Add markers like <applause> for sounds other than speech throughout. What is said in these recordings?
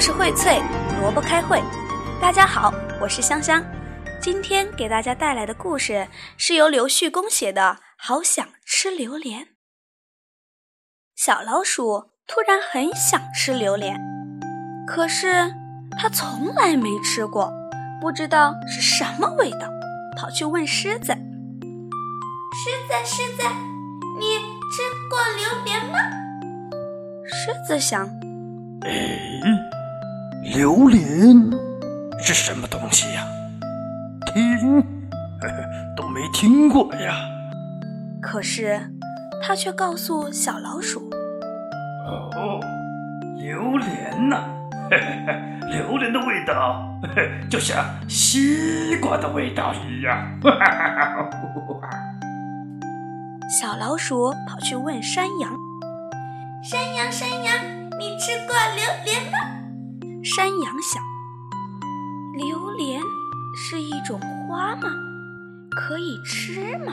故事荟萃，萝卜开会。大家好，我是香香。今天给大家带来的故事是由刘旭公写的《好想吃榴莲》。小老鼠突然很想吃榴莲，可是它从来没吃过，不知道是什么味道，跑去问狮子：“狮子，狮子，你吃过榴莲吗？”狮子想：“哎。”榴莲是什么东西呀？听，<laughs> 都没听过呀。可是，他却告诉小老鼠：“哦，榴莲呐，<laughs> 榴莲的味道 <laughs> 就像西瓜的味道一样。”小老鼠跑去问山羊：“山羊，山羊，你吃过榴莲吗？”山羊想：榴莲是一种花吗？可以吃吗？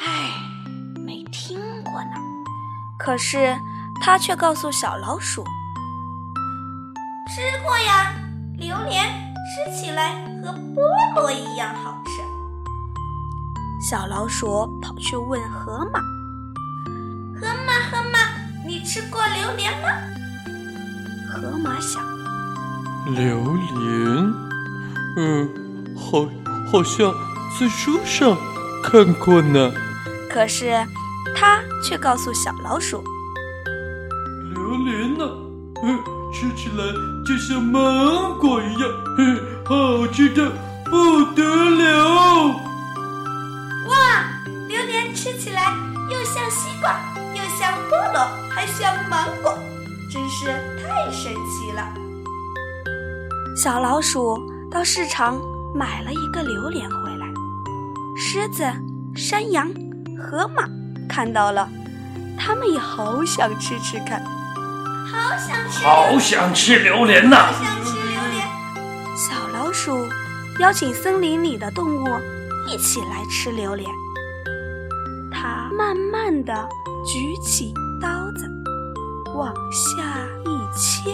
唉，没听过呢。可是他却告诉小老鼠：吃过呀，榴莲吃起来和菠萝一样好吃。小老鼠跑去问河马：河马，河马，你吃过榴莲吗？河马想：榴莲，嗯，好，好像在书上看过呢。可是，他却告诉小老鼠：榴莲呢，嗯，吃起来就像芒果一样，嗯，好吃的不得了。哇，榴莲吃起来又像西瓜，又像菠萝，还像芒果。真是太神奇了！小老鼠到市场买了一个榴莲回来，狮子、山羊、河马看到了，他们也好想吃吃看，好想吃，好想吃榴莲呐！好想吃榴莲。小老鼠邀请森林里的动物一起来吃榴莲，它慢慢的举起刀子。往下一切，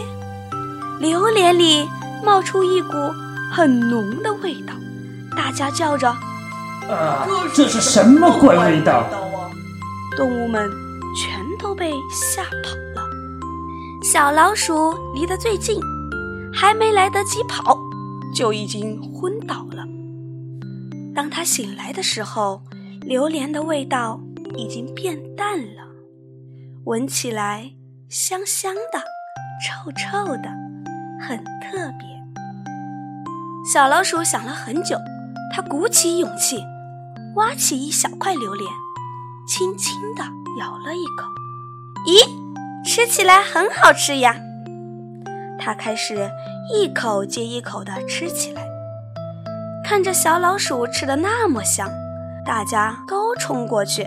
榴莲里冒出一股很浓的味道，大家叫着：“啊，这是什么怪味道？”动物们全都被吓跑了。小老鼠离得最近，还没来得及跑，就已经昏倒了。当它醒来的时候，榴莲的味道已经变淡了，闻起来。香香的，臭臭的，很特别。小老鼠想了很久，它鼓起勇气，挖起一小块榴莲，轻轻地咬了一口。咦，吃起来很好吃呀！它开始一口接一口地吃起来。看着小老鼠吃的那么香，大家都冲过去。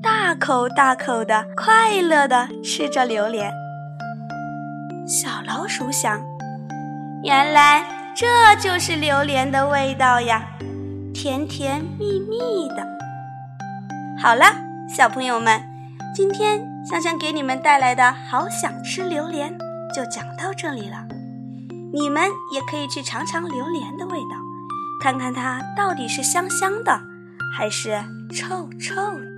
大口大口的，快乐的吃着榴莲。小老鼠想：原来这就是榴莲的味道呀，甜甜蜜蜜的。好了，小朋友们，今天香香给你们带来的好想吃榴莲就讲到这里了。你们也可以去尝尝榴莲的味道，看看它到底是香香的，还是臭臭的。